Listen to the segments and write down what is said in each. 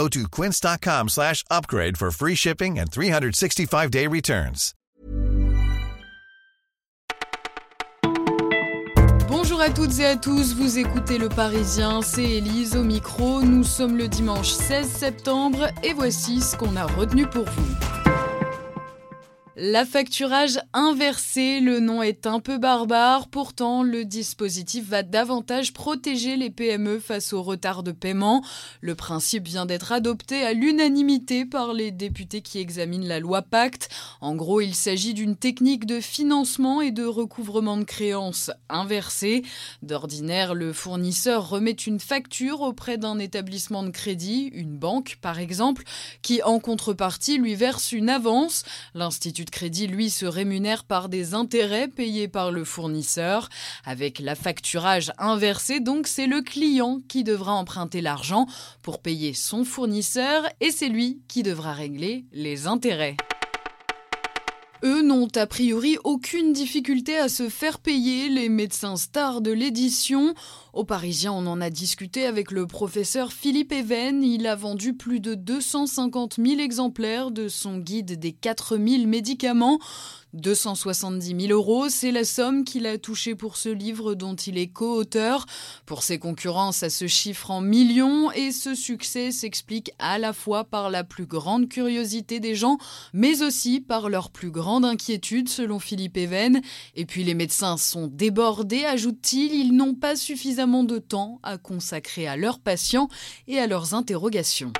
Go to quince.com slash upgrade for free shipping and 365-day returns. Bonjour à toutes et à tous, vous écoutez Le Parisien, c'est Élise au micro. Nous sommes le dimanche 16 septembre et voici ce qu'on a retenu pour vous. La facturage inversé, le nom est un peu barbare, pourtant le dispositif va davantage protéger les PME face au retard de paiement. Le principe vient d'être adopté à l'unanimité par les députés qui examinent la loi Pacte. En gros, il s'agit d'une technique de financement et de recouvrement de créances inversée. D'ordinaire, le fournisseur remet une facture auprès d'un établissement de crédit, une banque par exemple, qui en contrepartie lui verse une avance. L'Institut crédit, lui, se rémunère par des intérêts payés par le fournisseur. Avec la facturage inversée, donc, c'est le client qui devra emprunter l'argent pour payer son fournisseur et c'est lui qui devra régler les intérêts. Eux n'ont a priori aucune difficulté à se faire payer, les médecins stars de l'édition. Au Parisien, on en a discuté avec le professeur Philippe Even. Il a vendu plus de 250 000 exemplaires de son guide des 4000 médicaments. 270 000 euros, c'est la somme qu'il a touchée pour ce livre dont il est co-auteur. Pour ses concurrents, ça se chiffre en millions et ce succès s'explique à la fois par la plus grande curiosité des gens, mais aussi par leur plus grande inquiétude, selon Philippe Even. Et puis les médecins sont débordés, ajoute-t-il, ils n'ont pas suffisamment de temps à consacrer à leurs patients et à leurs interrogations.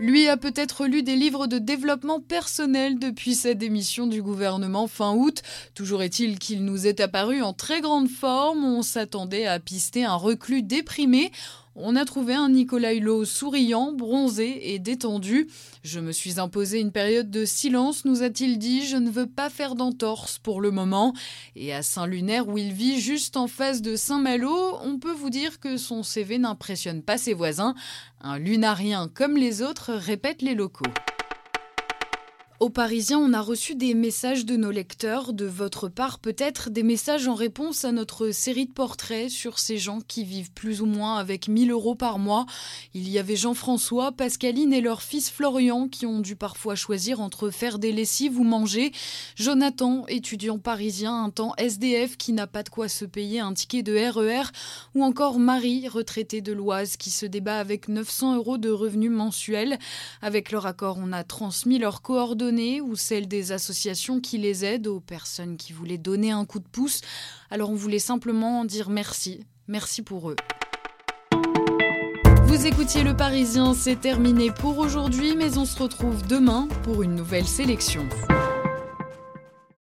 Lui a peut-être lu des livres de développement personnel depuis sa démission du gouvernement fin août. Toujours est-il qu'il nous est apparu en très grande forme. On s'attendait à pister un reclus déprimé. On a trouvé un Nicolas Hulot souriant, bronzé et détendu. Je me suis imposé une période de silence, nous a-t-il dit. Je ne veux pas faire d'entorse pour le moment. Et à Saint-Lunaire, où il vit juste en face de Saint-Malo, on peut vous dire que son CV n'impressionne pas ses voisins. Un lunarien comme les autres, répètent les locaux. Aux Parisiens, on a reçu des messages de nos lecteurs, de votre part peut-être des messages en réponse à notre série de portraits sur ces gens qui vivent plus ou moins avec 1000 euros par mois. Il y avait Jean-François, Pascaline et leur fils Florian qui ont dû parfois choisir entre faire des lessives ou manger. Jonathan, étudiant parisien, un temps SDF qui n'a pas de quoi se payer un ticket de RER. E ou encore Marie, retraitée de l'Oise, qui se débat avec 900 euros de revenus mensuels. Avec leur accord, on a transmis leurs coordonnées ou celle des associations qui les aident aux personnes qui voulaient donner un coup de pouce. Alors on voulait simplement dire merci. Merci pour eux. Vous écoutiez Le Parisien, c'est terminé pour aujourd'hui, mais on se retrouve demain pour une nouvelle sélection.